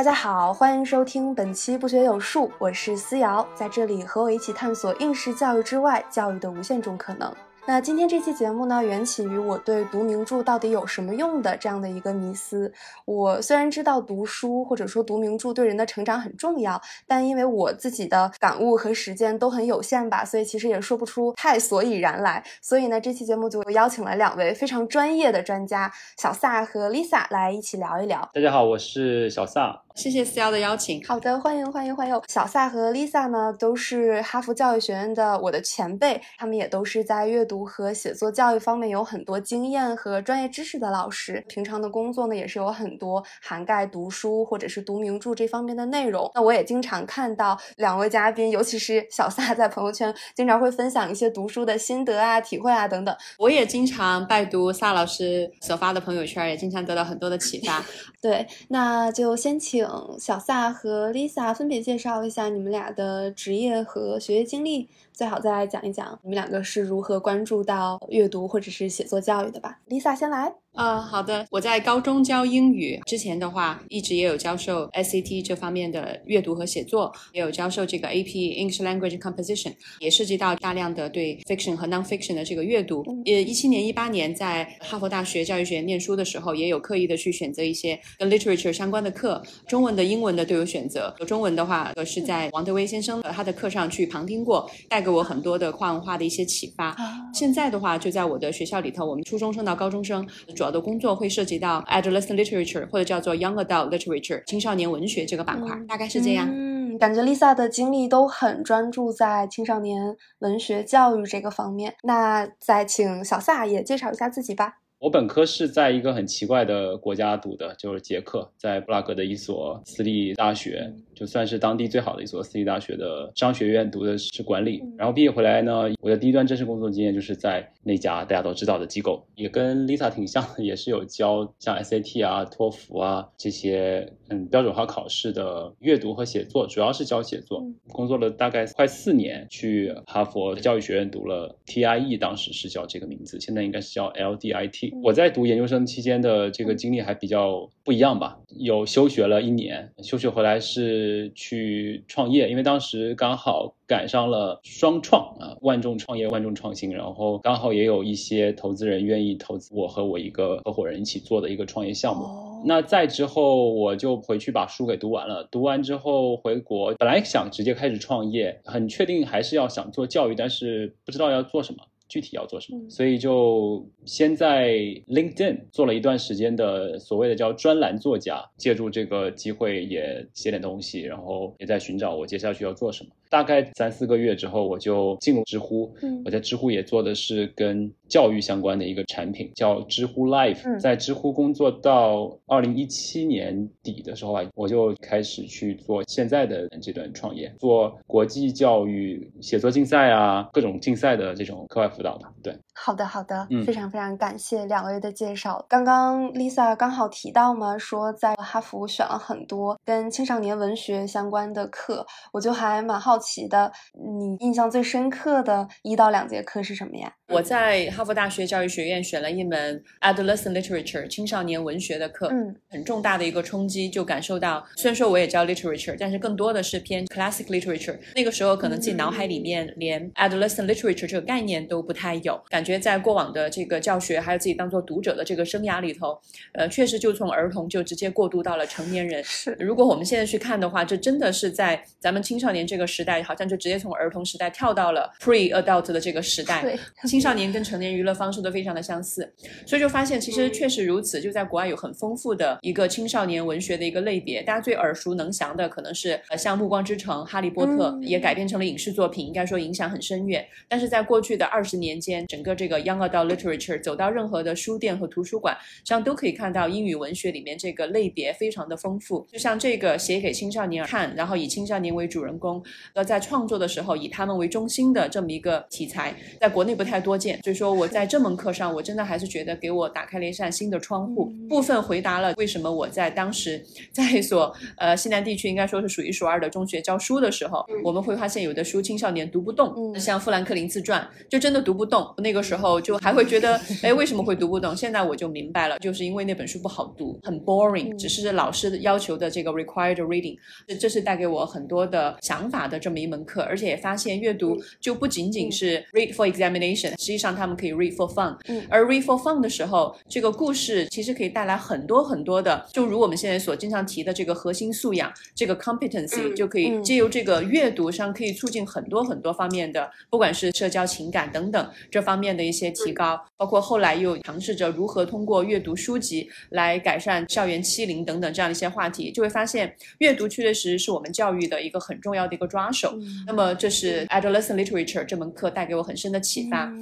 大家好，欢迎收听本期不学有术，我是思瑶，在这里和我一起探索应试教育之外教育的无限种可能。那今天这期节目呢，缘起于我对读名著到底有什么用的这样的一个迷思。我虽然知道读书或者说读名著对人的成长很重要，但因为我自己的感悟和实践都很有限吧，所以其实也说不出太所以然来。所以呢，这期节目就邀请了两位非常专业的专家，小萨和 Lisa 来一起聊一聊。大家好，我是小萨。谢谢思瑶的邀请。好的，欢迎欢迎欢迎！小萨和 Lisa 呢，都是哈佛教育学院的我的前辈，他们也都是在阅读和写作教育方面有很多经验和专业知识的老师。平常的工作呢，也是有很多涵盖读书或者是读名著这方面的内容。那我也经常看到两位嘉宾，尤其是小萨在朋友圈经常会分享一些读书的心得啊、体会啊等等。我也经常拜读萨老师所发的朋友圈，也经常得到很多的启发。对，那就先请小撒和 Lisa 分别介绍一下你们俩的职业和学业经历，最好再来讲一讲你们两个是如何关注到阅读或者是写作教育的吧。Lisa 先来。啊，好的。我在高中教英语之前的话，一直也有教授 SAT 这方面的阅读和写作，也有教授这个 AP English Language Composition，也涉及到大量的对 fiction 和 non-fiction 的这个阅读。也一七年、一八年在哈佛大学教育学院念书的时候，也有刻意的去选择一些跟 literature 相关的课，中文的、英文的都有选择。中文的话，是在王德威先生他的课上去旁听过，带给我很多的跨文化的一些启发。现在的话，就在我的学校里头，我们初中生到高中生。主要的工作会涉及到 adolescent literature 或者叫做 young adult literature 青少年文学这个板块，大概是这样。嗯，感觉 Lisa 的经历都很专注在青少年文学教育这个方面。那再请小萨也介绍一下自己吧。我本科是在一个很奇怪的国家读的，就是捷克，在布拉格的一所私立大学，就算是当地最好的一所私立大学的商学院读的是管理。然后毕业回来呢，我的第一段正式工作经验就是在那家大家都知道的机构，也跟 Lisa 挺像的，也是有教像 SAT 啊、托福啊这些嗯标准化考试的阅读和写作，主要是教写作。工作了大概快四年，去哈佛教育学院读了 TIE，当时是叫这个名字，现在应该是叫 LDIT。我在读研究生期间的这个经历还比较不一样吧，有休学了一年，休学回来是去创业，因为当时刚好赶上了双创啊，万众创业，万众创新，然后刚好也有一些投资人愿意投资我和我一个合伙人一起做的一个创业项目。那再之后我就回去把书给读完了，读完之后回国，本来想直接开始创业，很确定还是要想做教育，但是不知道要做什么。具体要做什么，所以就先在 LinkedIn 做了一段时间的所谓的叫专栏作家，借助这个机会也写点东西，然后也在寻找我接下去要做什么。大概三四个月之后，我就进入知乎。嗯，我在知乎也做的是跟教育相关的一个产品，叫知乎 Life。在知乎工作到二零一七年底的时候啊，我就开始去做现在的这段创业，做国际教育写作竞赛啊，各种竞赛的这种课外辅导吧。对。好的，好的，非常非常感谢两位的介绍。刚刚 Lisa 刚好提到嘛，说在哈佛选了很多跟青少年文学相关的课，我就还蛮好奇的，你印象最深刻的一到两节课是什么呀？我在哈佛大学教育学院选了一门 adolescent literature 青少年文学的课，嗯，很重大的一个冲击，就感受到，虽然说我也教 literature，但是更多的是偏 classic literature。那个时候可能自己脑海里面连 adolescent literature 这个概念都不太有，感觉在过往的这个教学还有自己当做读者的这个生涯里头，呃，确实就从儿童就直接过渡到了成年人。是，如果我们现在去看的话，这真的是在咱们青少年这个时代，好像就直接从儿童时代跳到了 pre adult 的这个时代。对。青少年跟成年娱乐方式都非常的相似，所以就发现其实确实如此。就在国外有很丰富的一个青少年文学的一个类别，大家最耳熟能详的可能是呃像《暮光之城》《哈利波特》也改编成了影视作品，应该说影响很深远。但是在过去的二十年间，整个这个 young adult literature 走到任何的书店和图书馆，实际上都可以看到英语文学里面这个类别非常的丰富。就像这个写给青少年看，然后以青少年为主人公，《呃，在创作的时候以他们为中心的这么一个题材，在国内不太多见。所以说我在这门课上，我真的还是觉得给我打开了一扇新的窗户，部分回答了为什么我在当时在一所呃西南地区应该说是数一数二的中学教书的时候，我们会发现有的书青少年读不动，像《富兰克林自传》就真的读不动。那个时候就还会觉得，哎，为什么会读不懂？现在我就明白了，就是因为那本书不好读，很 boring，只是老师要求的这个 required reading。这这是带给我很多的想法的这么一门课，而且也发现阅读就不仅仅是 read for examination，实际上他们可以 read for fun。而 read for fun 的时候，这个故事其实可以带来很多很多的，就如我们现在所经常提的这个核心素养，这个 competency 就可以借由这个阅读上可以促进很多很多方面的，不管是社交、情感等等这方面的一些提高。包括后来又尝试着如何通过阅读书籍来改善校园欺凌等等这样一些话题，就会发现阅读确实是我们教育的一个很重要的一个抓手。那么这是 adolescent literature 这门课带给我很深的启发。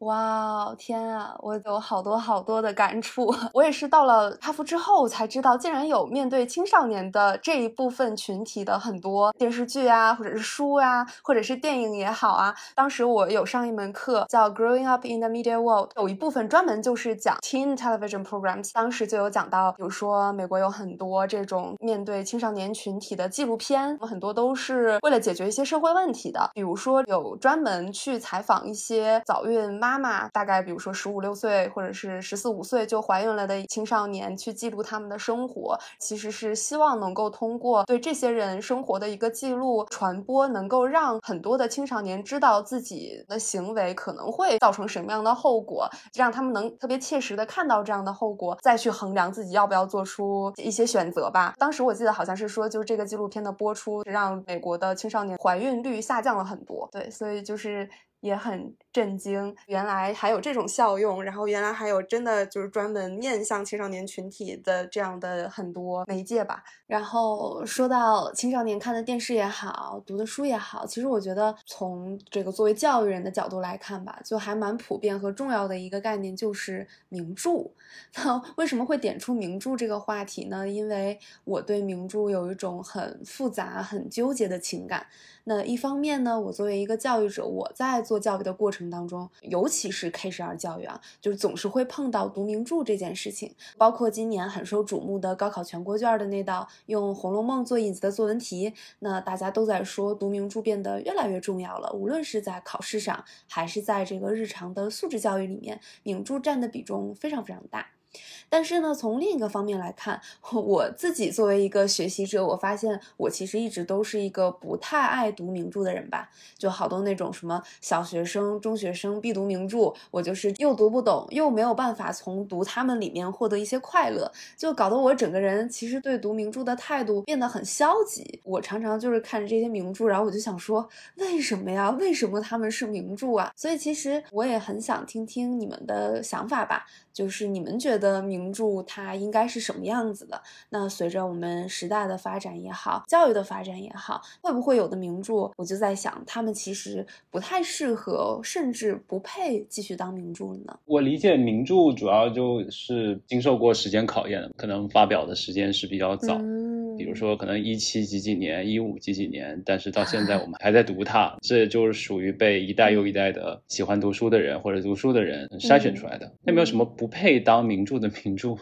哇天啊，我有好多好多的感触。我也是到了哈佛之后才知道，竟然有面对青少年的这一部分群体的很多电视剧啊，或者是书啊，或者是电影也好啊。当时我有上一门课叫 Growing Up in the Media World，有一部分专门就是讲 teen television programs。当时就有讲到，比如说美国有很多这种面对青少年群体的纪录片，很多都是为了解决一些社会问题的。比如说有专门去采访一些早孕妈。妈妈大概比如说十五六岁或者是十四五岁就怀孕了的青少年，去记录他们的生活，其实是希望能够通过对这些人生活的一个记录传播，能够让很多的青少年知道自己的行为可能会造成什么样的后果，让他们能特别切实的看到这样的后果，再去衡量自己要不要做出一些选择吧。当时我记得好像是说，就是这个纪录片的播出，让美国的青少年怀孕率下降了很多。对，所以就是。也很震惊，原来还有这种效用，然后原来还有真的就是专门面向青少年群体的这样的很多媒介吧。然后说到青少年看的电视也好，读的书也好，其实我觉得从这个作为教育人的角度来看吧，就还蛮普遍和重要的一个概念就是名著。那 为什么会点出名著这个话题呢？因为我对名著有一种很复杂、很纠结的情感。那一方面呢，我作为一个教育者，我在做教育的过程当中，尤其是 K 十二教育啊，就是总是会碰到读名著这件事情。包括今年很受瞩目的高考全国卷的那道用《红楼梦》做引子的作文题，那大家都在说读名著变得越来越重要了。无论是在考试上，还是在这个日常的素质教育里面，名著占的比重非常非常大。但是呢，从另一个方面来看，我自己作为一个学习者，我发现我其实一直都是一个不太爱读名著的人吧。就好多那种什么小学生、中学生必读名著，我就是又读不懂，又没有办法从读他们里面获得一些快乐，就搞得我整个人其实对读名著的态度变得很消极。我常常就是看着这些名著，然后我就想说，为什么呀？为什么他们是名著啊？所以其实我也很想听听你们的想法吧，就是你们觉得。名著它应该是什么样子的？那随着我们时代的发展也好，教育的发展也好，会不会有的名著，我就在想，他们其实不太适合，甚至不配继续当名著呢？我理解名著主要就是经受过时间考验的，可能发表的时间是比较早，嗯比如说可能一七几几年、一五几几年，但是到现在我们还在读它，这就是属于被一代又一代的喜欢读书的人或者读书的人筛选出来的。那没有什么不配当名著。的名著，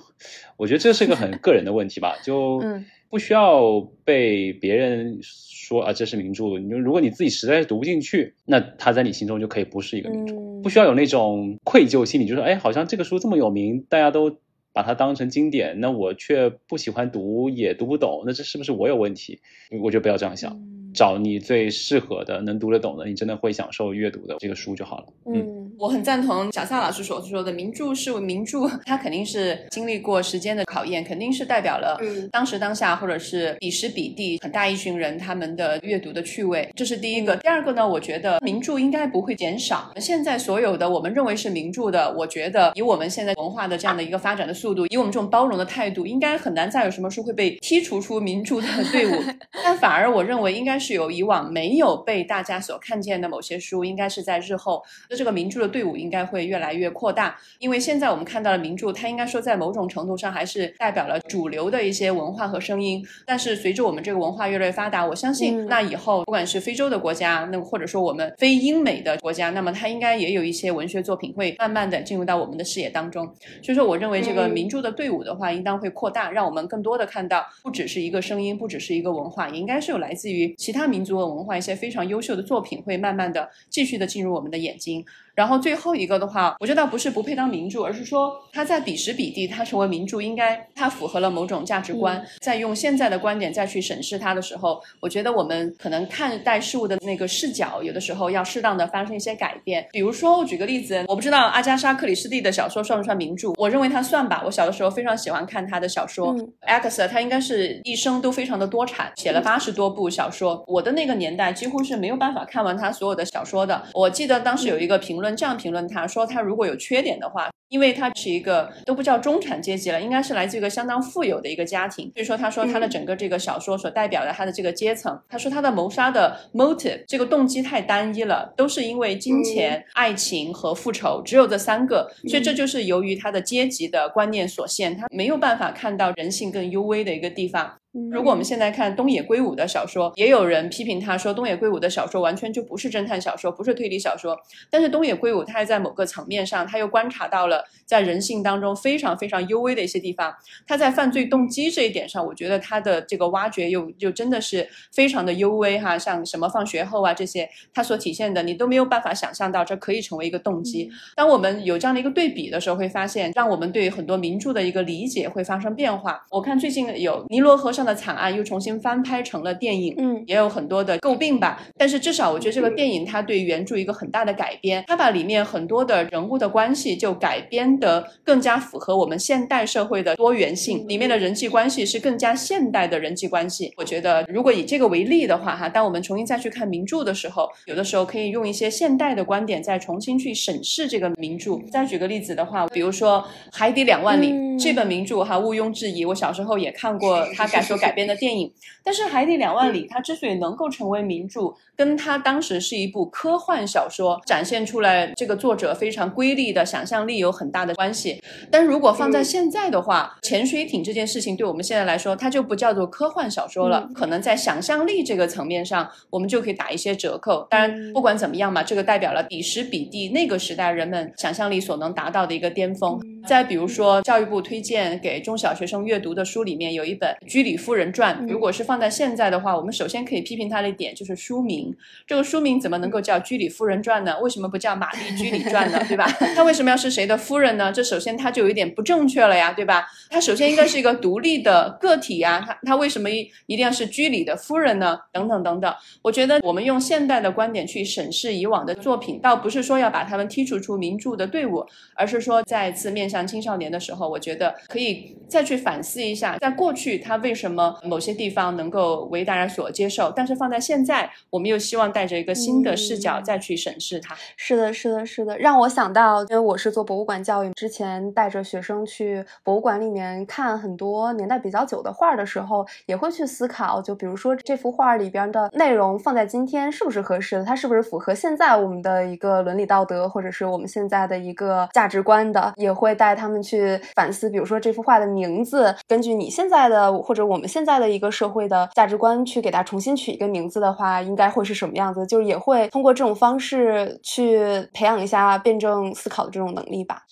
我觉得这是个很个人的问题吧，就 不需要被别人说啊，这是名著。你如果你自己实在是读不进去，那它在你心中就可以不是一个名著，不需要有那种愧疚心理，就说哎，好像这个书这么有名，大家都把它当成经典，那我却不喜欢读，也读不懂，那这是不是我有问题？我觉得不要这样想，找你最适合的、能读得懂的，你真的会享受阅读的这个书就好了。嗯。我很赞同小夏老师所说的，名著是名著，它肯定是经历过时间的考验，肯定是代表了当时当下或者是彼时彼地很大一群人他们的阅读的趣味，这是第一个。第二个呢，我觉得名著应该不会减少。现在所有的我们认为是名著的，我觉得以我们现在文化的这样的一个发展的速度，以我们这种包容的态度，应该很难再有什么书会被剔除出名著的队伍。但反而我认为应该是有以往没有被大家所看见的某些书，应该是在日后的这个名著的。的队伍应该会越来越扩大，因为现在我们看到的名著，它应该说在某种程度上还是代表了主流的一些文化和声音。但是随着我们这个文化越来越发达，我相信那以后不管是非洲的国家，那或者说我们非英美的国家，那么它应该也有一些文学作品会慢慢的进入到我们的视野当中。所以说，我认为这个名著的队伍的话，应当会扩大，让我们更多的看到不只是一个声音，不只是一个文化，也应该是有来自于其他民族的文化一些非常优秀的作品，会慢慢的继续的进入我们的眼睛。然后最后一个的话，我觉得倒不是不配当名著，而是说它在彼时彼地，它成为名著，应该它符合了某种价值观。在用现在的观点再去审视它的时候，我觉得我们可能看待事物的那个视角，有的时候要适当的发生一些改变。比如说，我举个例子，我不知道阿加莎·克里斯蒂的小说算不算名著，我认为它算吧。我小的时候非常喜欢看他的小说。a 他应该是一生都非常的多产，写了八十多部小说。我的那个年代几乎是没有办法看完他所有的小说的。我记得当时有一个评论。这样评论他说，他如果有缺点的话。因为他是一个都不叫中产阶级了，应该是来自一个相当富有的一个家庭。所以说，他说他的整个这个小说所代表的他的这个阶层，他说他的谋杀的 motive 这个动机太单一了，都是因为金钱、爱情和复仇，只有这三个。所以这就是由于他的阶级的观念所限，他没有办法看到人性更幽微的一个地方。如果我们现在看东野圭吾的小说，也有人批评他说东野圭吾的小说完全就不是侦探小说，不是推理小说。但是东野圭吾他还在某个层面上，他又观察到了。在人性当中非常非常幽微的一些地方，他在犯罪动机这一点上，我觉得他的这个挖掘又又真的是非常的幽微哈，像什么放学后啊这些，他所体现的你都没有办法想象到这可以成为一个动机。当我们有这样的一个对比的时候，会发现让我们对很多名著的一个理解会发生变化。我看最近有尼罗河上的惨案又重新翻拍成了电影，嗯，也有很多的诟病吧，但是至少我觉得这个电影它对原著一个很大的改编，它把里面很多的人物的关系就改。编得更加符合我们现代社会的多元性，里面的人际关系是更加现代的人际关系。我觉得，如果以这个为例的话，哈，当我们重新再去看名著的时候，有的时候可以用一些现代的观点再重新去审视这个名著。再举个例子的话，比如说《海底两万里》这本名著，哈，毋庸置疑，我小时候也看过他改所改编的电影。但是《海底两万里》它之所以能够成为名著，跟它当时是一部科幻小说，展现出来这个作者非常瑰丽的想象力有。很大的关系，但如果放在现在的话，潜水艇这件事情对我们现在来说，它就不叫做科幻小说了。可能在想象力这个层面上，我们就可以打一些折扣。当然，不管怎么样嘛，这个代表了彼时彼地那个时代人们想象力所能达到的一个巅峰。再比如说，教育部推荐给中小学生阅读的书里面有一本《居里夫人传》，如果是放在现在的话，我们首先可以批评它的一点就是书名，这个书名怎么能够叫《居里夫人传》呢？为什么不叫《玛丽居里传》呢？对吧？它为什么要是谁的？夫人呢？这首先她就有一点不正确了呀，对吧？她首先应该是一个独立的个体呀，她她为什么一一定要是居里的夫人呢？等等等等。我觉得我们用现代的观点去审视以往的作品，倒不是说要把他们剔除出名著的队伍，而是说再次面向青少年的时候，我觉得可以再去反思一下，在过去他为什么某些地方能够为大家所接受，但是放在现在，我们又希望带着一个新的视角再去审视它。是的，是的，是的，让我想到，因为我是做博物馆教育。之前带着学生去博物馆里面看很多年代比较久的画的时候，也会去思考，就比如说这幅画里边的内容放在今天是不是合适的，它是不是符合现在我们的一个伦理道德，或者是我们现在的一个价值观的，也会带他们去反思，比如说这幅画的名字，根据你现在的或者我们现在的一个社会的价值观去给它重新取一个名字的话，应该会是什么样子？就是也会通过这种方式去培养一下辩证思考的这种能力吧。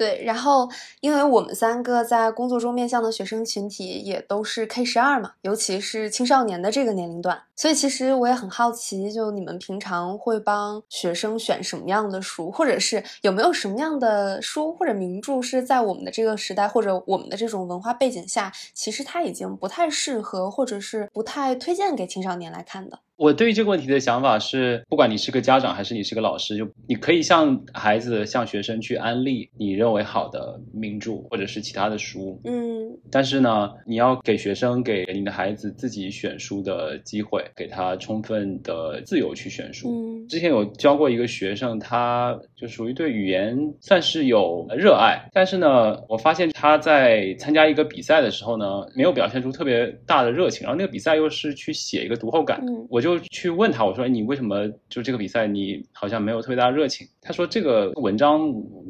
对，然后因为我们三个在工作中面向的学生群体也都是 K 十二嘛，尤其是青少年的这个年龄段，所以其实我也很好奇，就你们平常会帮学生选什么样的书，或者是有没有什么样的书或者名著是在我们的这个时代或者我们的这种文化背景下，其实它已经不太适合，或者是不太推荐给青少年来看的。我对于这个问题的想法是，不管你是个家长还是你是个老师，就你可以向孩子、向学生去安利你认为好的名著或者是其他的书，嗯，但是呢，你要给学生、给你的孩子自己选书的机会，给他充分的自由去选书。嗯，之前有教过一个学生，他就属于对语言算是有热爱，但是呢，我发现他在参加一个比赛的时候呢，没有表现出特别大的热情，然后那个比赛又是去写一个读后感，我就。就去问他，我说你为什么就这个比赛你好像没有特别大的热情？他说这个文章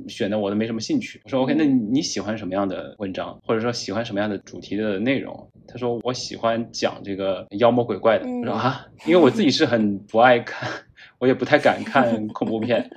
选的我都没什么兴趣。我说 OK，那你喜欢什么样的文章，或者说喜欢什么样的主题的内容？他说我喜欢讲这个妖魔鬼怪的。我说啊，因为我自己是很不爱看，我也不太敢看恐怖片。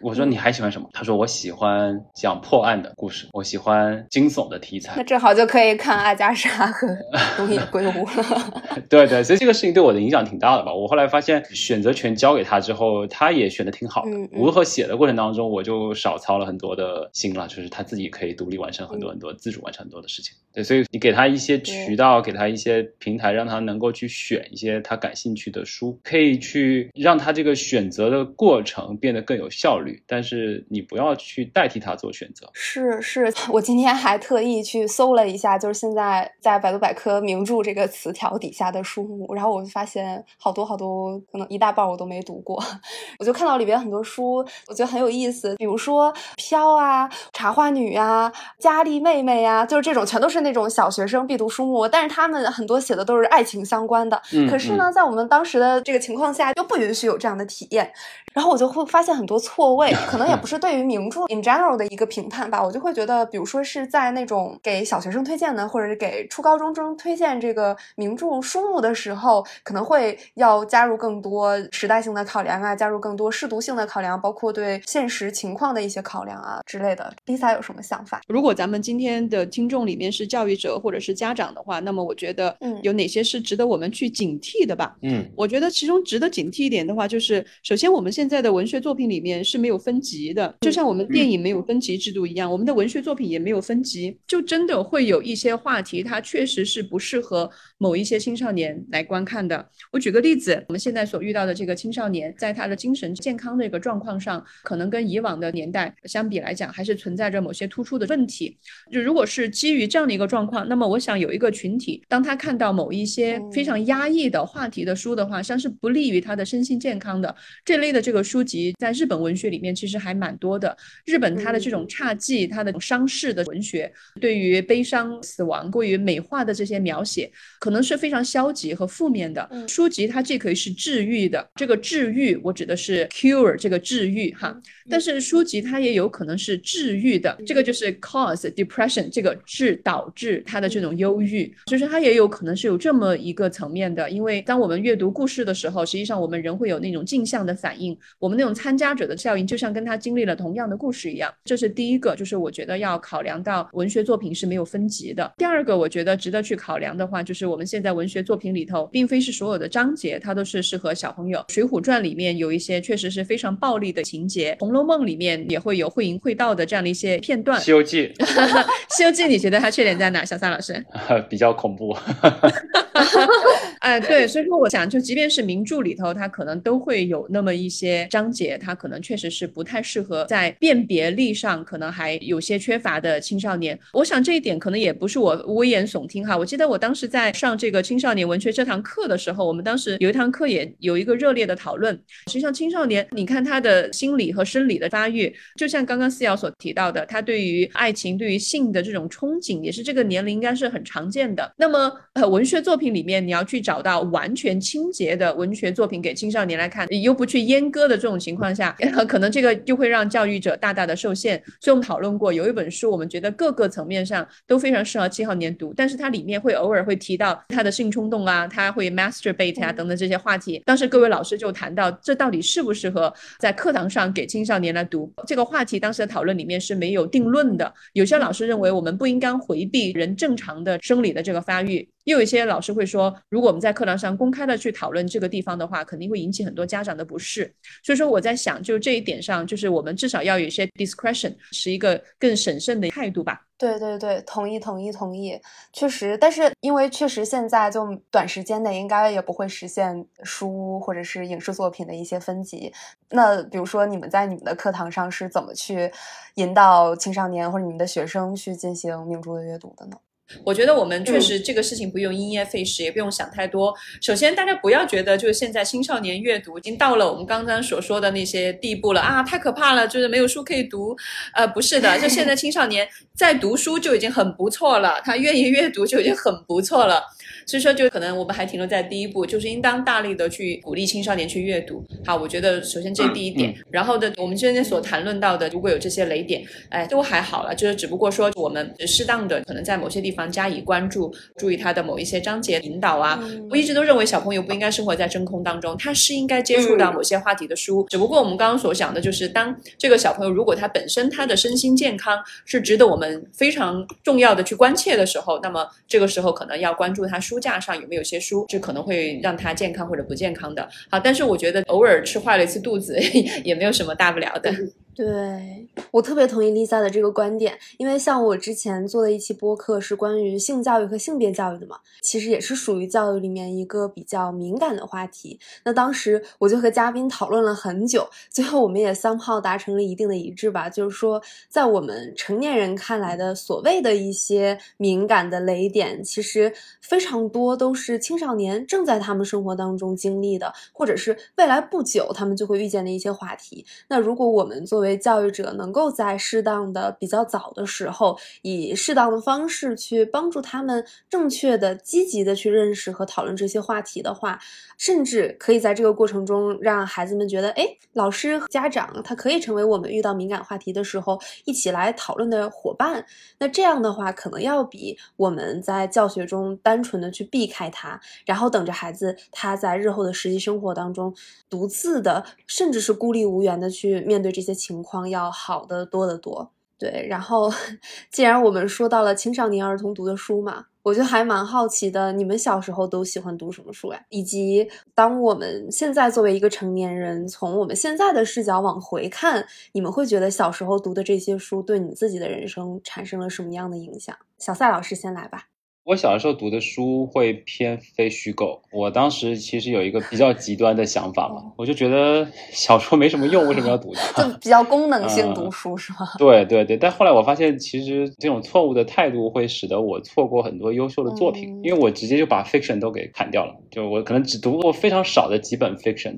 我说你还喜欢什么？他说我喜欢讲破案的故事，我喜欢惊悚的题材。那正好就可以看阿加莎和东野圭吾了。对对，所以这个事情对我的影响挺大的吧。我后来发现选择权交给他之后，他也选的挺好的。无论和写的过程当中，我就少操了很多的心了，就是他自己可以独立完成很多很多，自主完成很多的事情。对，所以你给他一些渠道，给他一些平台，让他能够去选一些他感兴趣的书，可以去让他这个选择的过程变得更有效率。但是你不要去代替他做选择。是是，我今天还特意去搜了一下，就是现在在百度百科名著这个词条底下的书目，然后我就发现好多好多，可能一大半我都没读过。我就看到里边很多书，我觉得很有意思，比如说《飘》啊、《茶花女》啊、《佳丽妹妹》呀，就是这种全都是那种小学生必读书目，但是他们很多写的都是爱情相关的。可是呢，在我们当时的这个情况下，又不允许有这样的体验。然后我就会发现很多错位，可能也不 是对于名著 in general 的一个评判吧。我就会觉得，比如说是在那种给小学生推荐的，或者是给初高中生推荐这个名著书目的时候，可能会要加入更多时代性的考量啊，加入更多适读性的考量，包括对现实情况的一些考量啊之类的。Lisa 有什么想法？如果咱们今天的听众里面是教育者或者是家长的话，那么我觉得，嗯，有哪些是值得我们去警惕的吧？嗯，我觉得其中值得警惕一点的话，就是首先我们现在的文学作品里面是没有分级的，就像我们电影没有分级制度一样，我们的文学作品也没有分级，就真的会有一些话题，它确实是不适合某一些青少年来观看的。我举个例子，我们现在所遇到的这个青少年，在他的精神健康的一个状况上，可能跟以往的年代相比来讲，还是存在着某些突出的问题。就如果是基于这样的一个状况，那么我想有一个群体，当他看到某一些非常压抑的话题的书的话，像是不利于他的身心健康的这类的这个书籍，在日本文学里面其实还蛮多的。日本它的这种侘寂、它的伤逝的文学，对于悲伤、死亡过于美化的这些描写，可能是非常消极和负面的。书籍它既可以是治愈的，这个治愈我指的是 cure 这个治愈哈，但是书籍它也有可能是治愈的，这个就是 cause depression 这个致导致它的这种忧郁，就是它也有可能是有这么一个层面的。因为当我们阅读故事的时候，实际上我们人会有那种镜像的反应，我们那种参加者的效应，就像跟他经历了同样的故事一样。这是第一个，就是我觉得要考量到文学作品是没有分级的。第二个，我觉得值得去考量的话，就是我们现在文学作品里头，并非是所有的章节它都是适合小朋友。《水浒传》里面有一些确实是非常暴力的情节，《红楼梦》里面也会有会淫会道的这样的一些片段，《西游记 》《西游记》你觉得它缺点在哪？小撒老师 比较恐怖。哎，对，所以说我想，就即便是名著里头，它可能都会有那么一些章节，它可能确实是不太适合在辨别力上，可能还有些缺乏的青少年。我想这一点可能也不是我危言耸听哈。我记得我当时在上这个青少年文学这堂课的时候，我们当时有一堂课也有一个热烈的讨论。实际上，青少年你看他的心理和生理的发育，就像刚刚思瑶所提到的，他对于爱情、对于性的这种憧憬，也是这个年龄应该是很常见的。那么，呃，文学作品里面你要去找到完全清洁的文学作品给青少年来看，又不去阉割的这种情况下，可能这个就会让教育者大大的受限。所以我们讨论过，有一本书，我们觉得各个层面上都非常适合七号年读，但是它里面会偶尔会提到他的性冲动啊，他会 masturbate 啊等等这些话题。当时各位老师就谈到，这到底适不适合在课堂上给青少年来读这个话题？当时的讨论里面是没有定论的。有些老师认为我们不应该回避人正常的生理的这个发育。又有一些老师会说，如果我们在课堂上公开的去讨论这个地方的话，肯定会引起很多家长的不适。所以说我在想，就这一点上，就是我们至少要有一些 discretion，是一个更审慎的态度吧。对对对，同意同意同意，确实，但是因为确实现在就短时间内应该也不会实现书或者是影视作品的一些分级。那比如说你们在你们的课堂上是怎么去引导青少年或者你们的学生去进行名著的阅读的呢？我觉得我们确实这个事情不用因噎废食，也不用想太多。首先，大家不要觉得就是现在青少年阅读已经到了我们刚刚所说的那些地步了啊，太可怕了，就是没有书可以读。呃，不是的，就现在青少年 在读书就已经很不错了，他愿意阅读就已经很不错了。所以说，就可能我们还停留在第一步，就是应当大力的去鼓励青少年去阅读。好，我觉得首先这是第一点。然后的，我们今天所谈论到的，如果有这些雷点，哎，都还好了，就是只不过说我们适当的可能在某些地方加以关注，注意他的某一些章节引导啊。我一直都认为小朋友不应该生活在真空当中，他是应该接触到某些话题的书。只不过我们刚刚所讲的就是，当这个小朋友如果他本身他的身心健康是值得我们非常重要的去关切的时候，那么这个时候可能要关注他书架上有没有些书，这可能会让他健康或者不健康的。好，但是我觉得偶尔吃坏了一次肚子 也没有什么大不了的。对我特别同意 Lisa 的这个观点，因为像我之前做的一期播客是关于性教育和性别教育的嘛，其实也是属于教育里面一个比较敏感的话题。那当时我就和嘉宾讨论了很久，最后我们也三炮达成了一定的一致吧，就是说在我们成年人看来的所谓的一些敏感的雷点，其实非常多都是青少年正在他们生活当中经历的，或者是未来不久他们就会遇见的一些话题。那如果我们作为教育者能够在适当的、比较早的时候，以适当的方式去帮助他们正确的、积极的去认识和讨论这些话题的话，甚至可以在这个过程中让孩子们觉得，哎，老师、家长他可以成为我们遇到敏感话题的时候一起来讨论的伙伴。那这样的话，可能要比我们在教学中单单纯的去避开他，然后等着孩子他在日后的实际生活当中独自的，甚至是孤立无援的去面对这些情。情况要好的多得多，对。然后，既然我们说到了青少年儿童读的书嘛，我就还蛮好奇的，你们小时候都喜欢读什么书呀？以及当我们现在作为一个成年人，从我们现在的视角往回看，你们会觉得小时候读的这些书对你自己的人生产生了什么样的影响？小赛老师先来吧。我小的时候读的书会偏非虚构。我当时其实有一个比较极端的想法嘛，我就觉得小说没什么用，为什么要读？就比较功能性读书是吗？对对对。但后来我发现，其实这种错误的态度会使得我错过很多优秀的作品，因为我直接就把 fiction 都给砍掉了。就我可能只读过非常少的几本 fiction。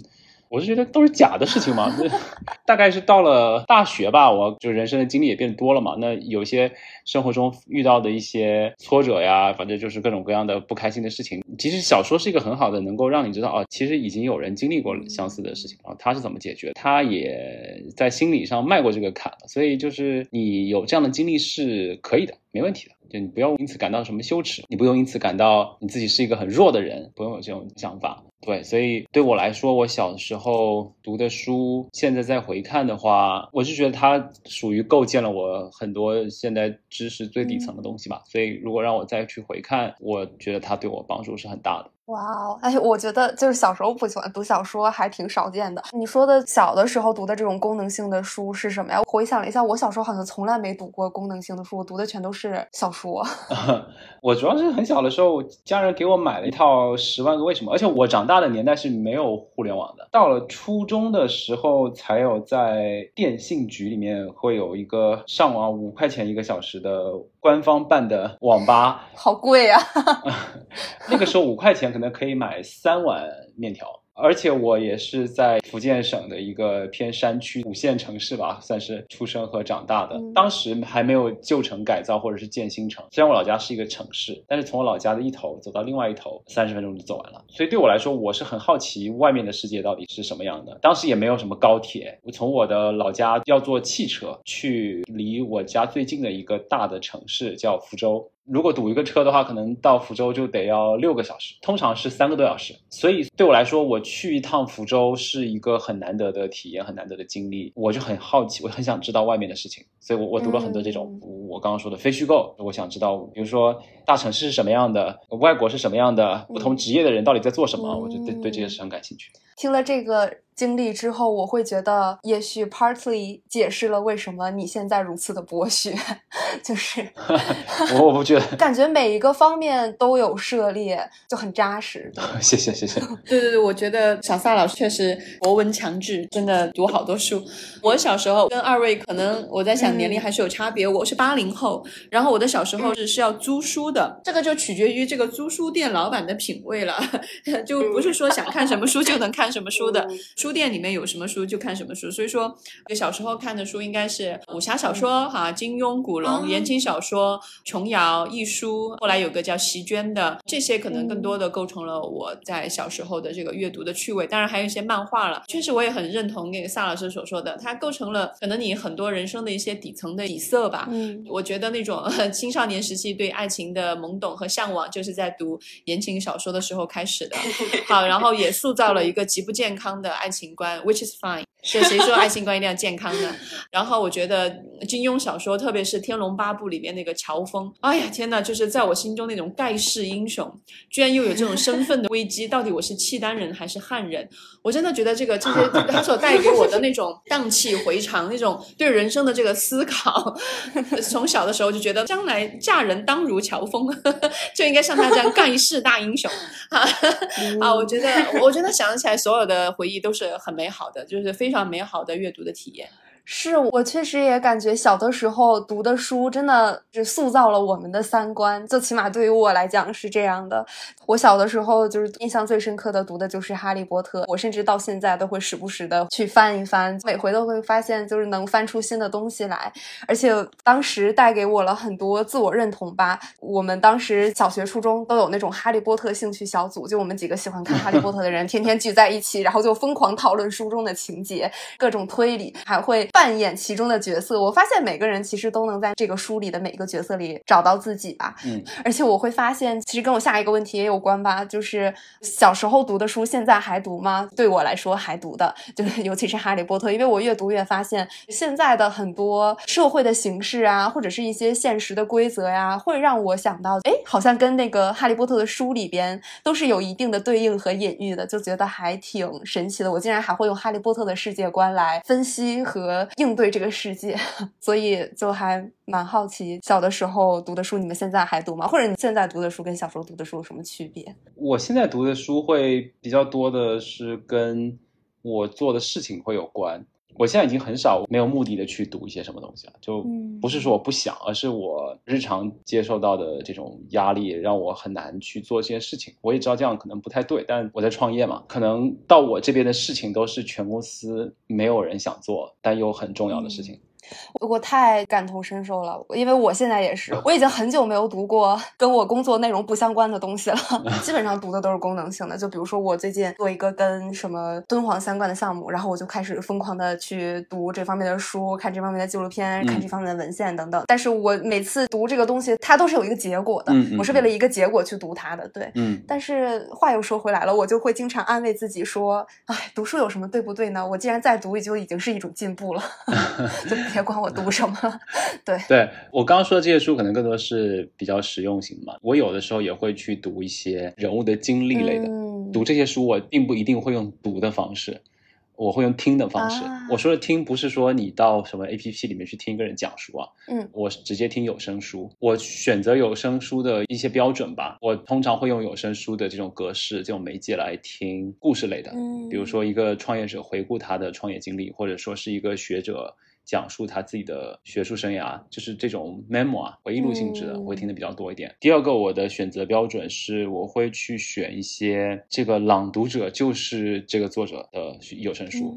我是觉得都是假的事情嘛，那大概是到了大学吧，我就人生的经历也变多了嘛。那有些生活中遇到的一些挫折呀，反正就是各种各样的不开心的事情。其实小说是一个很好的，能够让你知道哦，其实已经有人经历过相似的事情啊，他是怎么解决，他也在心理上迈过这个坎了。所以就是你有这样的经历是可以的，没问题的。就你不要因此感到什么羞耻，你不用因此感到你自己是一个很弱的人，不用有这种想法。对，所以对我来说，我小的时候读的书，现在再回看的话，我是觉得它属于构建了我很多现在知识最底层的东西吧。所以如果让我再去回看，我觉得它对我帮助是很大的。哇哦，哎，我觉得就是小时候不喜欢读小说，还挺少见的。你说的小的时候读的这种功能性的书是什么呀？我回想了一下，我小时候好像从来没读过功能性的书，我读的全都是小说。我主要是很小的时候，家人给我买了一套《十万个为什么》，而且我长大的年代是没有互联网的。到了初中的时候，才有在电信局里面会有一个上网五块钱一个小时的官方办的网吧，好贵呀！那个时候五块钱可能可以买三碗面条。而且我也是在福建省的一个偏山区五线城市吧，算是出生和长大的。当时还没有旧城改造或者是建新城，虽然我老家是一个城市，但是从我老家的一头走到另外一头，三十分钟就走完了。所以对我来说，我是很好奇外面的世界到底是什么样的。当时也没有什么高铁，我从我的老家要坐汽车去离我家最近的一个大的城市，叫福州。如果堵一个车的话，可能到福州就得要六个小时，通常是三个多小时。所以对我来说，我去一趟福州是一个很难得的体验，很难得的经历。我就很好奇，我很想知道外面的事情，所以我我读了很多这种我刚刚说的非虚构。我想知道，比如说大城市是什么样的，外国是什么样的，不同职业的人到底在做什么，我就对对这些事很感兴趣。听了这个。经历之后，我会觉得也许 partly 解释了为什么你现在如此的博学，就是 我我不觉得，感觉每一个方面都有涉猎，就很扎实。谢谢 谢谢。对对对，我觉得小萨老师确实博闻强志，真的读好多书。我小时候跟二位可能我在想年龄还是有差别，我是八零后，然后我的小时候是是要租书的，这个就取决于这个租书店老板的品味了，就不是说想看什么书就能看什么书的书。书店里面有什么书就看什么书。所以说，小时候看的书应该是武侠小说哈，金庸、古龙、言情小说、琼瑶、易书。后来有个叫席绢的，这些可能更多的构成了我在小时候的这个阅读的趣味。当然还有一些漫画了。确实，我也很认同那个萨老师所说的，它构成了可能你很多人生的一些底层的底色吧。嗯，我觉得那种 青少年时期对爱情的懵懂和向往，就是在读言情小说的时候开始的。好，然后也塑造了一个极不健康的爱，which is fine。是谁说爱情观一定要健康呢？然后我觉得金庸小说，特别是《天龙八部》里面那个乔峰，哎呀天呐，就是在我心中那种盖世英雄，居然又有这种身份的危机，到底我是契丹人还是汉人？我真的觉得这个这些他所带给我的那种荡气回肠，那种对人生的这个思考，从小的时候就觉得将来嫁人当如乔峰，就应该像他这样盖世大英雄 啊啊！我觉得我真的想起来，所有的回忆都是很美好的，就是非。非常美好的阅读的体验。是我确实也感觉小的时候读的书真的是塑造了我们的三观，就起码对于我来讲是这样的。我小的时候就是印象最深刻的读的就是《哈利波特》，我甚至到现在都会时不时的去翻一翻，每回都会发现就是能翻出新的东西来，而且当时带给我了很多自我认同吧。我们当时小学、初中都有那种《哈利波特》兴趣小组，就我们几个喜欢看《哈利波特》的人天天聚在一起，然后就疯狂讨论书中的情节，各种推理，还会。扮演其中的角色，我发现每个人其实都能在这个书里的每个角色里找到自己吧。嗯，而且我会发现，其实跟我下一个问题也有关吧，就是小时候读的书，现在还读吗？对我来说还读的，就是尤其是《哈利波特》，因为我越读越发现，现在的很多社会的形式啊，或者是一些现实的规则呀，会让我想到，哎，好像跟那个《哈利波特》的书里边都是有一定的对应和隐喻的，就觉得还挺神奇的。我竟然还会用《哈利波特》的世界观来分析和。应对这个世界，所以就还蛮好奇，小的时候读的书，你们现在还读吗？或者你现在读的书跟小时候读的书有什么区别？我现在读的书会比较多的是跟我做的事情会有关。我现在已经很少没有目的的去读一些什么东西了，就不是说我不想，而是我日常接受到的这种压力让我很难去做这些事情。我也知道这样可能不太对，但我在创业嘛，可能到我这边的事情都是全公司没有人想做，但又很重要的事情。我太感同身受了，因为我现在也是，我已经很久没有读过跟我工作内容不相关的东西了，基本上读的都是功能性的。就比如说我最近做一个跟什么敦煌相关的项目，然后我就开始疯狂的去读这方面的书，看这方面的纪录片，看这方面的文献等等。但是我每次读这个东西，它都是有一个结果的，我是为了一个结果去读它的。对，嗯。但是话又说回来了，我就会经常安慰自己说，哎，读书有什么对不对呢？我既然在读，也就已经是一种进步了，就别。管我读什么？对对，我刚刚说的这些书可能更多是比较实用型嘛。我有的时候也会去读一些人物的经历类的，读这些书我并不一定会用读的方式。我会用听的方式。我说的听不是说你到什么 A P P 里面去听一个人讲书啊，嗯，我直接听有声书。我选择有声书的一些标准吧，我通常会用有声书的这种格式、这种媒介来听故事类的，嗯，比如说一个创业者回顾他的创业经历，或者说是一个学者。讲述他自己的学术生涯，就是这种 memoir 回忆录性质的，我会听的比较多一点。第二个，我的选择标准是，我会去选一些这个朗读者就是这个作者的有声书，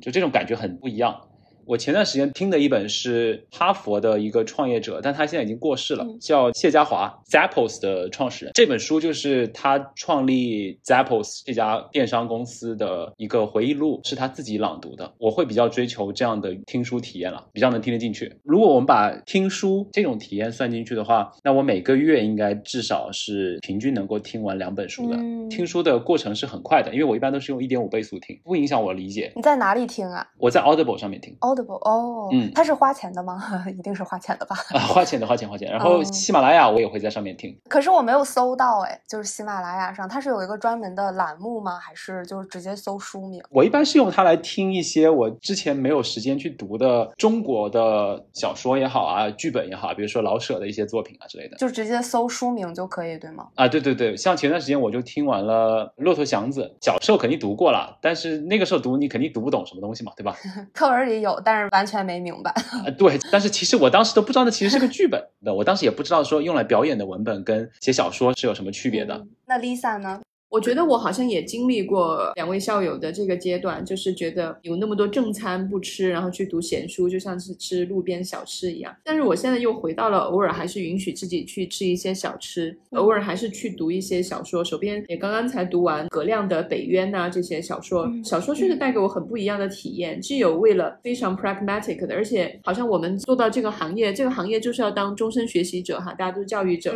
就这种感觉很不一样。我前段时间听的一本是哈佛的一个创业者，但他现在已经过世了，叫谢家华，Zappos 的创始人。这本书就是他创立 Zappos 这家电商公司的一个回忆录，是他自己朗读的。我会比较追求这样的听书体验了，比较能听得进去。如果我们把听书这种体验算进去的话，那我每个月应该至少是平均能够听完两本书的。听书的过程是很快的，因为我一般都是用一点五倍速听，不影响我理解。你在哪里听啊？我在 Audible 上面听。哦，嗯，它是花钱的吗？一定是花钱的吧？啊，花钱的，花钱花钱。然后喜马拉雅我也会在上面听，可是我没有搜到，哎，就是喜马拉雅上它是有一个专门的栏目吗？还是就是直接搜书名？我一般是用它来听一些我之前没有时间去读的中国的小说也好啊，剧本也好，比如说老舍的一些作品啊之类的，就直接搜书名就可以，对吗？啊，对对对，像前段时间我就听完了《骆驼祥子》，小时候肯定读过了，但是那个时候读你肯定读不懂什么东西嘛，对吧？课文里有，但是完全没。明白啊，对，但是其实我当时都不知道，那其实是个剧本。的，我当时也不知道说用来表演的文本跟写小说是有什么区别的。那 Lisa 呢？我觉得我好像也经历过两位校友的这个阶段，就是觉得有那么多正餐不吃，然后去读闲书，就像是吃路边小吃一样。但是我现在又回到了偶尔还是允许自己去吃一些小吃，偶尔还是去读一些小说。手边也刚刚才读完葛亮的《北渊》呐，这些小说，小说确实带给我很不一样的体验，既有为了非常 pragmatic 的，而且好像我们做到这个行业，这个行业就是要当终身学习者哈，大家都是教育者。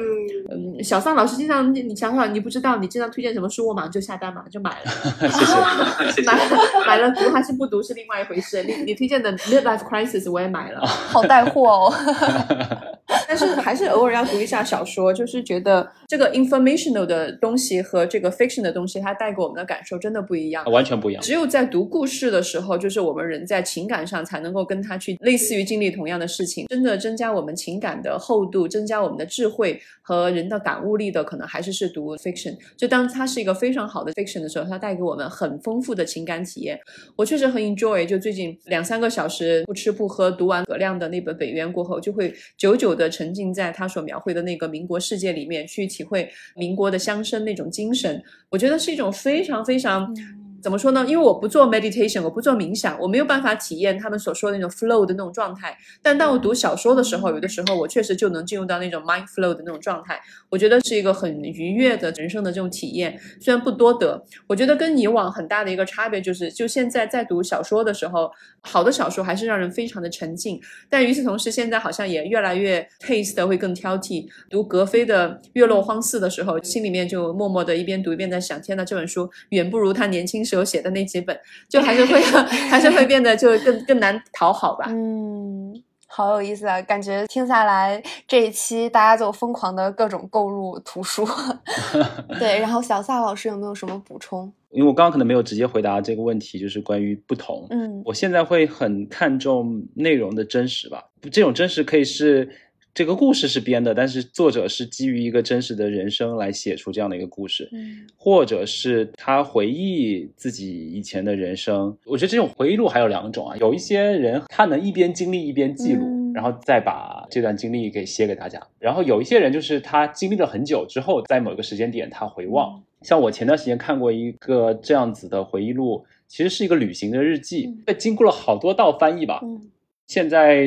嗯，小桑老师经常你想想，你不知道你经常推荐什么。书我马上就下单，马上就买了。谢谢。买买了读还是不读是另外一回事。你你推荐的《Midlife Crisis》我也买了，好带货哦。但是还是偶尔要读一下小说，就是觉得这个 informational 的东西和这个 fiction 的东西，它带给我们的感受真的不一样，完全不一样。只有在读故事的时候，就是我们人在情感上才能够跟他去类似于经历同样的事情，真的增加我们情感的厚度，增加我们的智慧和人的感悟力的，可能还是是读 fiction。就当它是一个非常好的 fiction 的时候，它带给我们很丰富的情感体验。我确实很 enjoy，就最近两三个小时不吃不喝读完葛亮的那本《北渊》过后，就会久久的沉浸在他所描绘的那个民国世界里面，去体会民国的乡绅那种精神。我觉得是一种非常非常。怎么说呢？因为我不做 meditation，我不做冥想，我没有办法体验他们所说的那种 flow 的那种状态。但当我读小说的时候，有的时候我确实就能进入到那种 mind flow 的那种状态。我觉得是一个很愉悦的人生的这种体验，虽然不多得。我觉得跟以往很大的一个差别就是，就现在在读小说的时候，好的小说还是让人非常的沉浸。但与此同时，现在好像也越来越 taste 会更挑剔。读格非的《月落荒寺》的时候，心里面就默默的一边读一边在想：天呐，这本书远不如他年轻时。时候写的那几本，就还是会 还是会变得就更更难讨好吧。嗯，好有意思啊，感觉听下来这一期大家就疯狂的各种购入图书。对，然后小撒老师有没有什么补充？因为我刚刚可能没有直接回答这个问题，就是关于不同。嗯，我现在会很看重内容的真实吧，这种真实可以是。这个故事是编的，但是作者是基于一个真实的人生来写出这样的一个故事，嗯，或者是他回忆自己以前的人生。我觉得这种回忆录还有两种啊，有一些人他能一边经历一边记录，然后再把这段经历给写给大家。然后有一些人就是他经历了很久之后，在某个时间点他回望。像我前段时间看过一个这样子的回忆录，其实是一个旅行的日记，被经过了好多道翻译吧。现在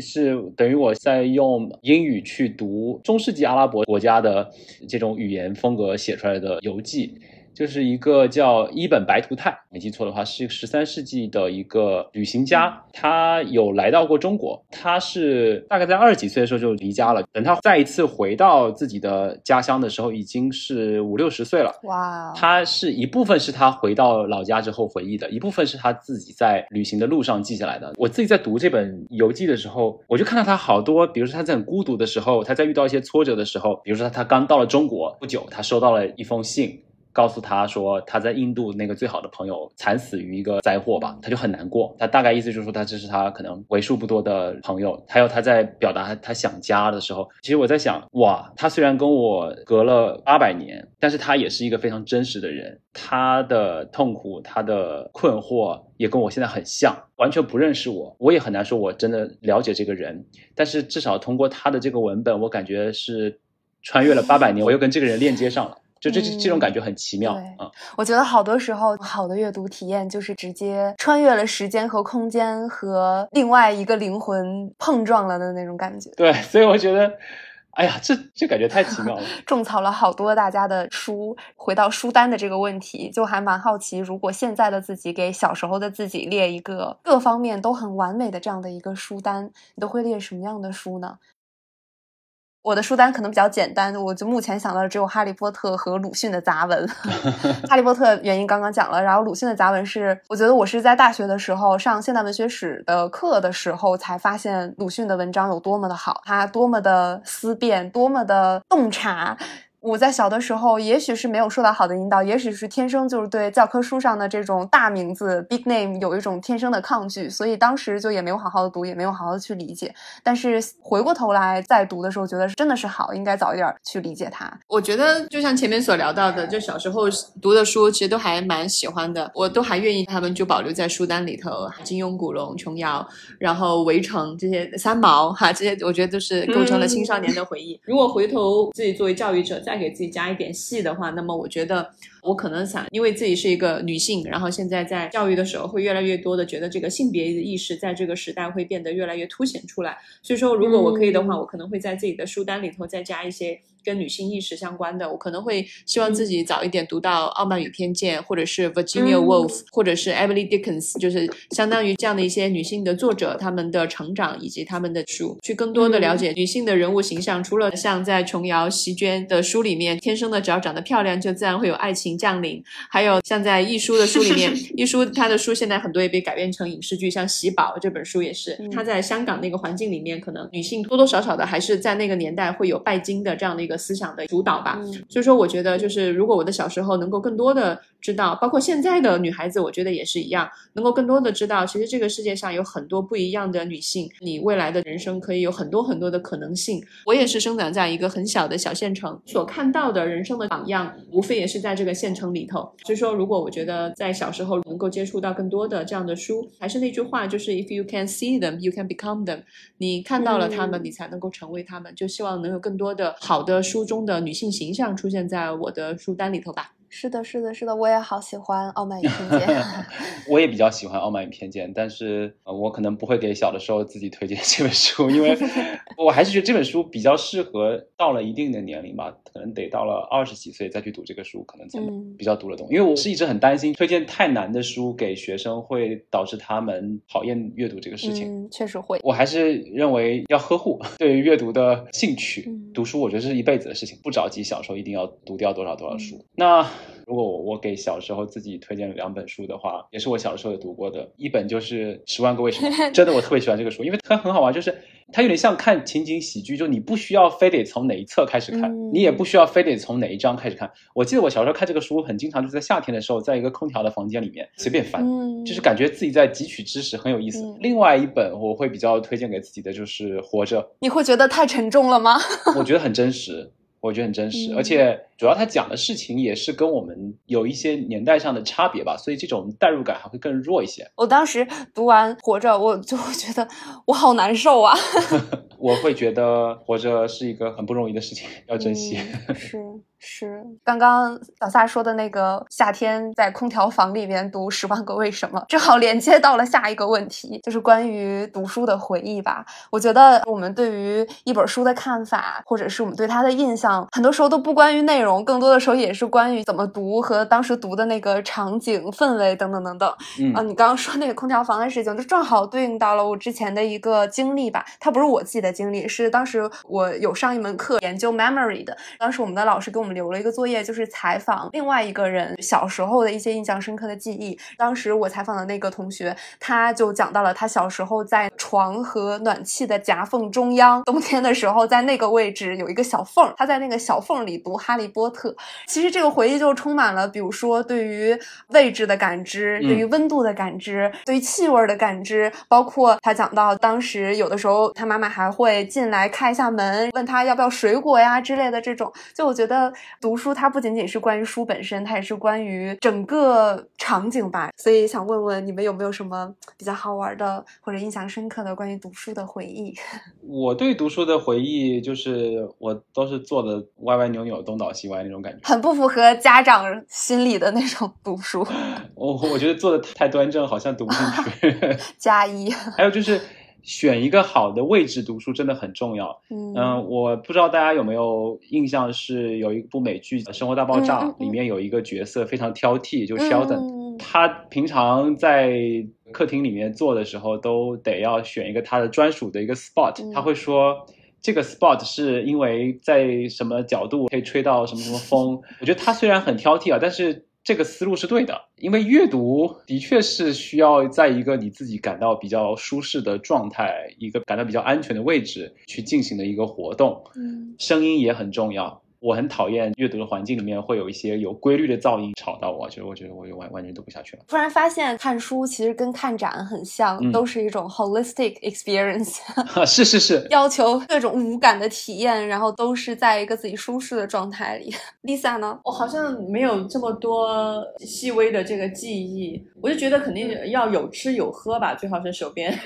是等于我在用英语去读中世纪阿拉伯国家的这种语言风格写出来的游记。就是一个叫伊本白图泰，没记错的话，是十三世纪的一个旅行家。他有来到过中国，他是大概在二十几岁的时候就离家了。等他再一次回到自己的家乡的时候，已经是五六十岁了。哇！他是一部分是他回到老家之后回忆的，一部分是他自己在旅行的路上记下来的。我自己在读这本游记的时候，我就看到他好多，比如说他在很孤独的时候，他在遇到一些挫折的时候，比如说他刚到了中国不久，他收到了一封信。告诉他说他在印度那个最好的朋友惨死于一个灾祸吧，他就很难过。他大概意思就是说，他这是他可能为数不多的朋友。还有他在表达他想家的时候，其实我在想，哇，他虽然跟我隔了八百年，但是他也是一个非常真实的人。他的痛苦，他的困惑也跟我现在很像，完全不认识我，我也很难说我真的了解这个人。但是至少通过他的这个文本，我感觉是穿越了八百年，我又跟这个人链接上了。就这这种感觉很奇妙啊！我觉得好多时候好的阅读体验就是直接穿越了时间和空间，和另外一个灵魂碰撞了的那种感觉。对，所以我觉得，哎呀，这这感觉太奇妙了。种草了好多大家的书，回到书单的这个问题，就还蛮好奇，如果现在的自己给小时候的自己列一个各方面都很完美的这样的一个书单，你都会列什么样的书呢？我的书单可能比较简单，我就目前想到的只有《哈利波特》和鲁迅的杂文。《哈利波特》原因刚刚讲了，然后鲁迅的杂文是，我觉得我是在大学的时候上现代文学史的课的时候才发现鲁迅的文章有多么的好，他多么的思辨，多么的洞察。我在小的时候，也许是没有受到好的引导，也许是天生就是对教科书上的这种大名字 big name 有一种天生的抗拒，所以当时就也没有好好的读，也没有好好的去理解。但是回过头来再读的时候，觉得真的是好，应该早一点去理解它。我觉得就像前面所聊到的，就小时候读的书，其实都还蛮喜欢的，我都还愿意他们就保留在书单里头。金庸、古龙、琼瑶，然后围城这些三毛哈，这些我觉得都是构成了青少年的回忆。如果回头自己作为教育者再再给自己加一点戏的话，那么我觉得我可能想，因为自己是一个女性，然后现在在教育的时候会越来越多的觉得这个性别的意识在这个时代会变得越来越凸显出来。所以说，如果我可以的话，我可能会在自己的书单里头再加一些。跟女性意识相关的，我可能会希望自己早一点读到《傲慢与偏见》，或者是 Virginia Woolf，或者是 Emily Dickinson，就是相当于这样的一些女性的作者，她们的成长以及她们的书，去更多的了解女性的人物形象。除了像在琼瑶、席娟的书里面，天生的只要长得漂亮，就自然会有爱情降临；还有像在易舒的书里面，易舒她的书现在很多也被改编成影视剧，像《喜宝》这本书也是。她在香港那个环境里面，可能女性多多少少的还是在那个年代会有拜金的这样的一个。思想的主导吧，所以说我觉得就是如果我的小时候能够更多的知道，包括现在的女孩子，我觉得也是一样，能够更多的知道，其实这个世界上有很多不一样的女性，你未来的人生可以有很多很多的可能性。我也是生长在一个很小的小县城，所看到的人生的榜样，无非也是在这个县城里头。所以说，如果我觉得在小时候能够接触到更多的这样的书，还是那句话，就是 If you can see them, you can become them。你看到了他们，你才能够成为他们。就希望能有更多的好的。书中的女性形象出现在我的书单里头吧。是的，是的，是的，我也好喜欢《傲慢与偏见》。我也比较喜欢《傲慢与偏见》，但是我可能不会给小的时候自己推荐 这本书，因为我还是觉得这本书比较适合到了一定的年龄吧，可能得到了二十几岁再去读这个书，可能才比较读得懂。因为我是一直很担心推荐太难的书给学生会导致他们讨厌阅读这个事情。嗯，确实会。我还是认为要呵护对于阅读的兴趣。读书我觉得是一辈子的事情，不着急小时候一定要读掉多少多少书。那。如果我我给小时候自己推荐两本书的话，也是我小时候也读过的，一本就是《十万个为什么 》，真的我特别喜欢这个书，因为它很好玩，就是它有点像看情景喜剧，就你不需要非得从哪一册开始看，你也不需要非得从哪一章开始看。我记得我小时候看这个书，很经常就是在夏天的时候，在一个空调的房间里面随便翻，就是感觉自己在汲取知识，很有意思。另外一本我会比较推荐给自己的就是《活着》，你会觉得太沉重了吗？我觉得很真实。我觉得很真实，而且主要他讲的事情也是跟我们有一些年代上的差别吧，所以这种代入感还会更弱一些。我当时读完《活着》，我就会觉得我好难受啊。我会觉得活着是一个很不容易的事情，要珍惜。是。是刚刚小萨说的那个夏天在空调房里面读《十万个为什么》，正好连接到了下一个问题，就是关于读书的回忆吧。我觉得我们对于一本书的看法，或者是我们对它的印象，很多时候都不关于内容，更多的时候也是关于怎么读和当时读的那个场景、氛围等等等等。啊，你刚刚说那个空调房的事情，就正好对应到了我之前的一个经历吧。它不是我自己的经历，是当时我有上一门课研究 memory 的，当时我们的老师给我们。留了一个作业，就是采访另外一个人小时候的一些印象深刻的记忆。当时我采访的那个同学，他就讲到了他小时候在床和暖气的夹缝中央，冬天的时候在那个位置有一个小缝，他在那个小缝里读《哈利波特》。其实这个回忆就充满了，比如说对于位置的感知，对于温度的感知，对于气味的感知，包括他讲到当时有的时候他妈妈还会进来开一下门，问他要不要水果呀之类的这种。就我觉得。读书它不仅仅是关于书本身，它也是关于整个场景吧。所以想问问你们有没有什么比较好玩的或者印象深刻的关于读书的回忆？我对读书的回忆就是我都是做的歪歪扭扭、东倒西歪那种感觉，很不符合家长心里的那种读书。我我觉得做的太端正，好像读不进去。加一。还有就是。选一个好的位置读书真的很重要。嗯，我不知道大家有没有印象，是有一部美剧《生活大爆炸》，里面有一个角色非常挑剔，就 Sheldon。他平常在客厅里面坐的时候，都得要选一个他的专属的一个 spot。他会说，这个 spot 是因为在什么角度可以吹到什么什么风。我觉得他虽然很挑剔啊，但是。这个思路是对的，因为阅读的确是需要在一个你自己感到比较舒适的状态，一个感到比较安全的位置去进行的一个活动。嗯，声音也很重要。我很讨厌阅读的环境里面会有一些有规律的噪音吵到我，就是我觉得我就完完全读不下去了。突然发现看书其实跟看展很像，都是一种 holistic experience。是是是，要求各种五感的体验，然后都是在一个自己舒适的状态里。Lisa 呢？我好像没有这么多细微的这个记忆，我就觉得肯定要有吃有喝吧，最好是手边，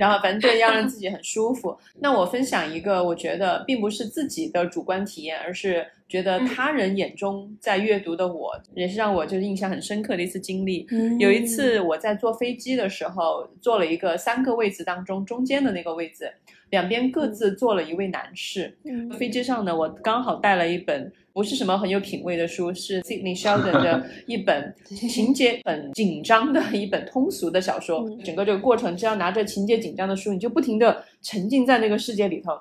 然后反正要让自己很舒服。那我分享一个，我觉得并不是自己的主观体验，而是。觉得他人眼中在阅读的我，也是让我就是印象很深刻的一次经历。嗯有一次我在坐飞机的时候，坐了一个三个位置当中中间的那个位置，两边各自坐了一位男士。嗯飞机上呢，我刚好带了一本不是什么很有品味的书，是 Sydney Sheldon 的一本 情节很紧张的一本通俗的小说。嗯整个这个过程，只要拿着情节紧张的书，你就不停的沉浸在那个世界里头。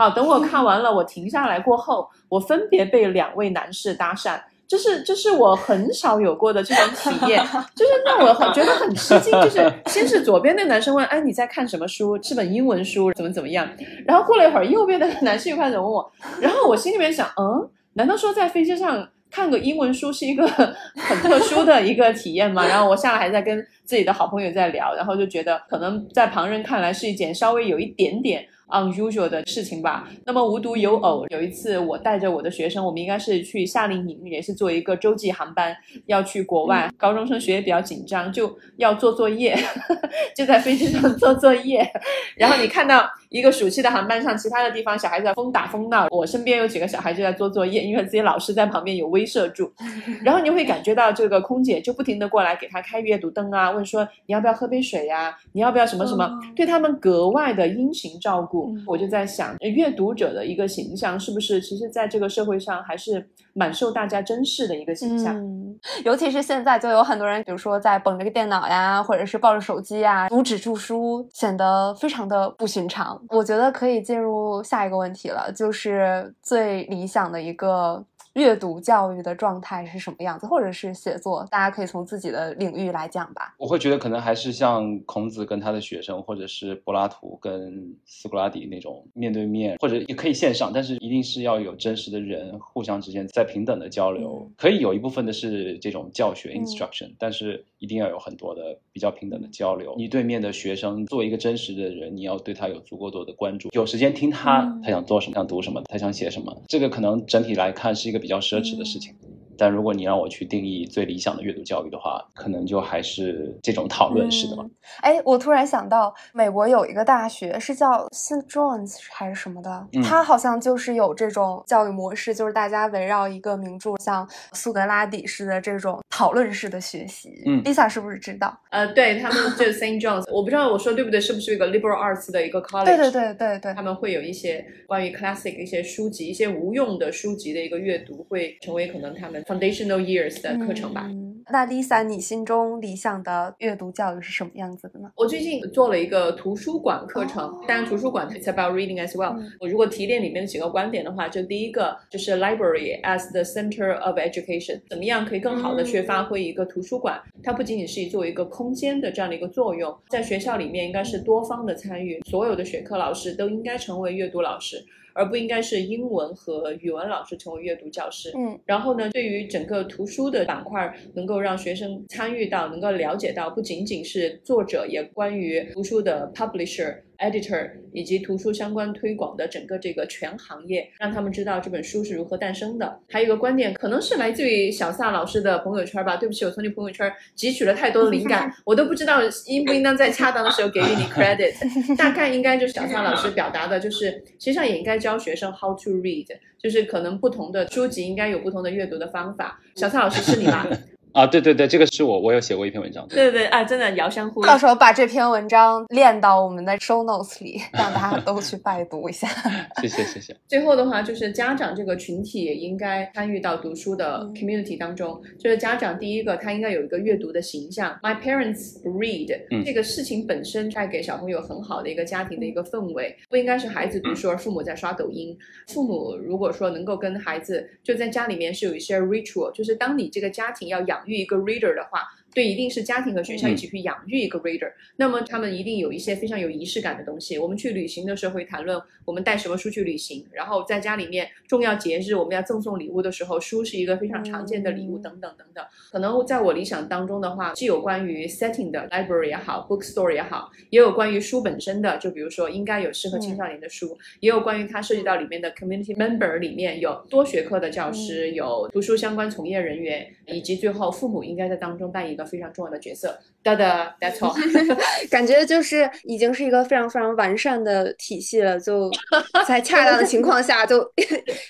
好，等我看完了，我停下来过后，我分别被两位男士搭讪。这是这是我很少有过的这种体验，就是让我很觉得很吃惊。就是先是左边那男生问：“哎，你在看什么书？是本英文书，怎么怎么样？”然后过了一会儿，右边的 男士又开始问我，然后我心里面想：“嗯，难道说在飞机上看个英文书是一个 很特殊的一个体验吗？”然后我下来还在跟自己的好朋友在聊，然后就觉得可能在旁人看来是一件稍微有一点点。Unusual 的事情吧。那么无独有偶，有一次我带着我的学生，我们应该是去夏令营，也是做一个洲际航班，要去国外。高中生学业比较紧张，就要做作业，就在飞机上做作业。然后你看到一个暑期的航班上，其他的地方小孩子在疯打疯闹，我身边有几个小孩就在做作业，因为自己老师在旁边有威慑住。然后你会感觉到这个空姐就不停的过来给他开阅读灯啊，问说你要不要喝杯水呀、你要不要什么什么，嗯对他们格外的殷勤照顾。嗯我就在想，呃阅读者的一个形象是不是其实在这个社会上还是蛮受大家珍视的一个形象？嗯，尤其是现在，就有很多人，比如说在捧着个电脑呀，或者是抱着手机呀，读纸质书，显得非常的不寻常。我觉得可以进入下一个问题了，就是最理想的一个阅读教育的状态是什么样子，或者是写作，大家可以从自己的领域来讲吧。我会觉得可能还是像孔子跟他的学生，或者是柏拉图跟斯格拉底那种面对面，或者也可以线上，但是一定是要有真实的人互相之间在平等的交流。嗯可以有一部分的是这种教学嗯 instruction，、但是一定要有很多的比较平等的交流。你对面的学生作为一个真实的人，你要对他有足够多的关注，有时间听他、嗯他想做什么，想读什么，他想写什么。这个可能整体来看是一个比较奢侈的事情。但如果你让我去定义最理想的阅读教育的话，可能就还是这种讨论式的吧。嗯哎，我突然想到，美国有一个大学是叫 St. John's 还是什么的，嗯它好像就是有这种教育模式，就是大家围绕一个名著，像苏格拉底式的这种讨论式的学习。嗯，Lisa 是不是知道？呃，对他们就是 Saint John's，我不知道我说对不对，是不是一个 liberal arts 的一个 college？对对对对对他。们会有一些关于 classic 一些书籍、一些无用的书籍的一个阅读，会成为可能他们 foundational years 的课程吧。嗯那 Lisa，你心中理想的阅读教育是什么样子的呢？我最近做了一个图书馆课程，哦当然图书馆 it's about reading as well、嗯我如果提炼里面的几个观点的话，就第一个就是 library as the center of education，怎么样可以更好的去发挥一个图书馆？它不仅仅是作为一个空间的这样的一个作用，在学校里面应该是多方的参与，所有的学科老师都应该成为阅读老师。而不应该是英文和语文老师成为阅读教师。嗯然后呢，对于整个图书的板块，能够让学生参与到，能够了解到，不仅仅是作者，也关于图书的 publisher。Editor 以及图书相关推广的整个这个全行业，让他们知道这本书是如何诞生的。还有一个观点，可能是来自于小萨老师的朋友圈吧。对不起，我从你朋友圈汲取了太多的灵感，我都不知道应不应当在恰当的时候给予你 credit。大概应该就是小萨老师表达的，就是实际上也应该教学生 how to read，就是可能不同的书籍应该有不同的阅读的方法。小萨老师是你吗？啊，对对对，这个是我，我有写过一篇文章。对对对，啊，真的遥相呼应到。时候把这篇文章练到我们的 show notes 里，让大家都去拜读一下。谢谢谢谢。最后的话，就是家长这个群体也应该参与到读书的嗯 community 当中。就是家长第一个，他应该有一个阅读的形象。My parents read，、嗯这个事情本身带给小朋友很好的一个家庭的一个氛围，不应该是孩子读书而父母在刷抖音。父母如果说能够跟孩子就在家里面是有一些 ritual，就是当你这个家庭要养育一个 reader 的话。对，一定是家庭和学校一起去养育一个 reader，、那么他们一定有一些非常有仪式感的东西。我们去旅行的时候会谈论我们带什么书去旅行，然后在家里面重要节日我们要赠送礼物的时候，书是一个非常常见的礼物，嗯等等等等。可能在我理想当中的话，既有关于 setting 的 library 也好，bookstore 也好，也有关于书本身的，就比如说应该有适合青少年的书，也有关于它涉及到里面的 community member 里面有多学科的教师，有读书相关从业人员，以及最后父母应该在当中扮演一个个非常重要的角色。哒哒，That's all。感觉就是已经是一个非常非常完善的体系了，就 在恰当的情况下就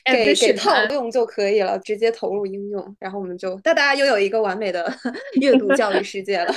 给给套用就可以了，直接投入应用，然后我们就哒哒拥有一个完美的阅读教育世界了。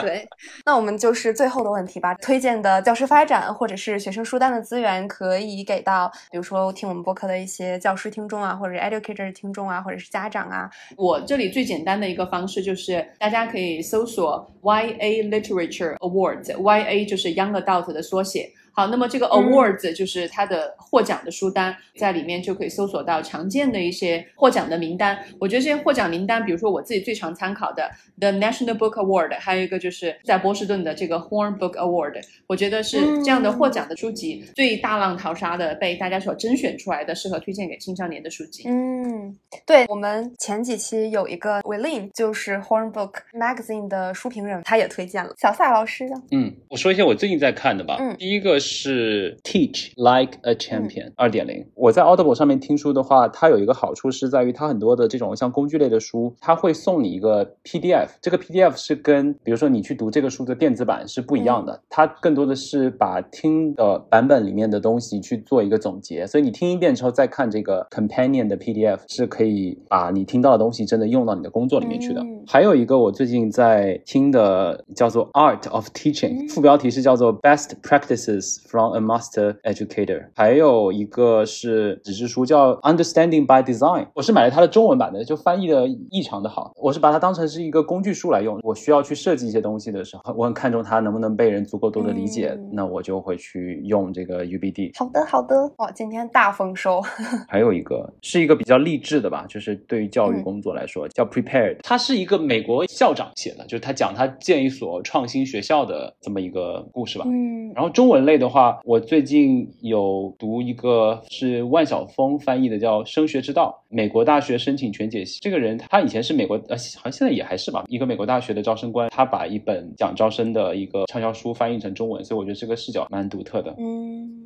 对，那我们就是最后的问题吧，推荐的教师发展或者是学生书单的资源，可以给到比如说听我们播客的一些教师听众啊，或者是 educator 听众啊，或者是家长啊。我这里最简单的一个方式就是大家可以搜索 YA Literature Awards，YA 就是 Young Adult 的缩写。好，那么这个 awards 就是它的获奖的书单，在里面就可以搜索到常见的一些获奖的名单。我觉得这些获奖名单，比如说我自己最常参考的 The National Book Award，还有一个就是在波士顿的这个 Horn Book Award，我觉得是这样的获奖的书籍最大浪淘沙的被大家所甄选出来的，适合推荐给青少年的书籍。嗯，对我们前几期有一个 William，就是 Horn Book Magazine 的书评人，他也推荐了小赛老师的。嗯，我说一下我最近在看的吧。嗯，第一个是。是 Teach Like a Champion 二点零。我在 Audible 上面听书的话，它有一个好处是在于它很多的这种像工具类的书，它会送你一个 PDF。这个 PDF 是跟比如说你去读这个书的电子版是不一样的，它更多的是把听的版本里面的东西去做一个总结。所以你听一遍之后再看这个 Companion 的 PDF，是可以把你听到的东西真的用到你的工作里面去的。还有一个我最近在听的叫做 Art of Teaching，副标题是叫做 Best Practices。From a master educator，还有一个是纸质书叫 Understanding by Design，我是买了它的中文版的，就翻译的异常的好。我是把它当成是一个工具书来用，我需要去设计一些东西的时候，我很看重它能不能被人足够多的理解，那我就会去用这个 UBD。好的，好的，哇，今天大丰收。还有一个是一个比较励志的吧，就是对于教育工作来说叫 Prepared，它是一个美国校长写的，就是他讲他建一所创新学校的这么一个故事吧。嗯，然后中文类的话。我最近有读一个是万晓峰翻译的，叫《升学之道：美国大学申请全解析》。这个人他以前是美国，呃，好像现在也还是吧，一个美国大学的招生官。他把一本讲招生的一个畅销书翻译成中文，所以我觉得这个视角蛮独特的。嗯，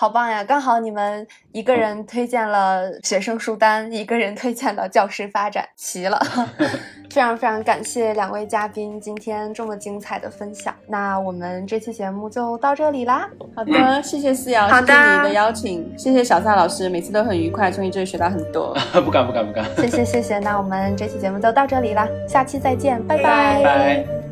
好棒呀！刚好你们一个人推荐了学生书单，一个人推荐了教师发展，齐了。非常非常感谢两位嘉宾今天这么精彩的分享，那我们这期节目就到这里啦。好的，谢谢思瑶，谢谢你的邀请，谢谢小撒老师，每次都很愉快，从你这里学到很多。不敢不敢不敢，谢谢谢谢，那我们这期节目就到这里啦，下期再见拜，拜拜。